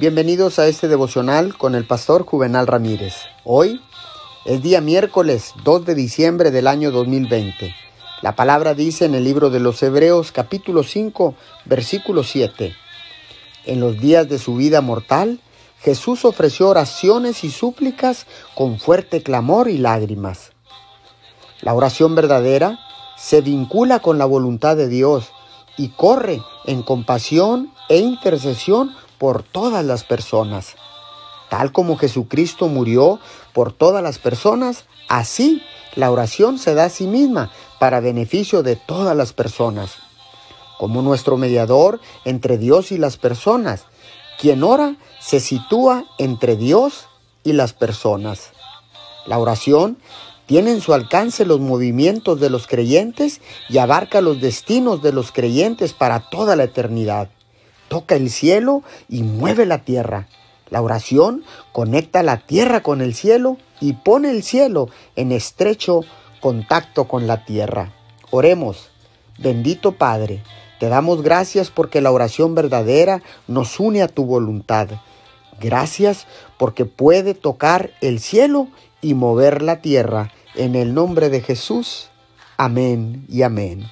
Bienvenidos a este devocional con el pastor Juvenal Ramírez. Hoy es día miércoles 2 de diciembre del año 2020. La palabra dice en el libro de los Hebreos capítulo 5 versículo 7. En los días de su vida mortal, Jesús ofreció oraciones y súplicas con fuerte clamor y lágrimas. La oración verdadera se vincula con la voluntad de Dios y corre en compasión e intercesión por todas las personas. Tal como Jesucristo murió por todas las personas, así la oración se da a sí misma para beneficio de todas las personas. Como nuestro mediador entre Dios y las personas, quien ora se sitúa entre Dios y las personas. La oración tiene en su alcance los movimientos de los creyentes y abarca los destinos de los creyentes para toda la eternidad. Toca el cielo y mueve la tierra. La oración conecta la tierra con el cielo y pone el cielo en estrecho contacto con la tierra. Oremos, bendito Padre, te damos gracias porque la oración verdadera nos une a tu voluntad. Gracias porque puede tocar el cielo y mover la tierra. En el nombre de Jesús. Amén y amén.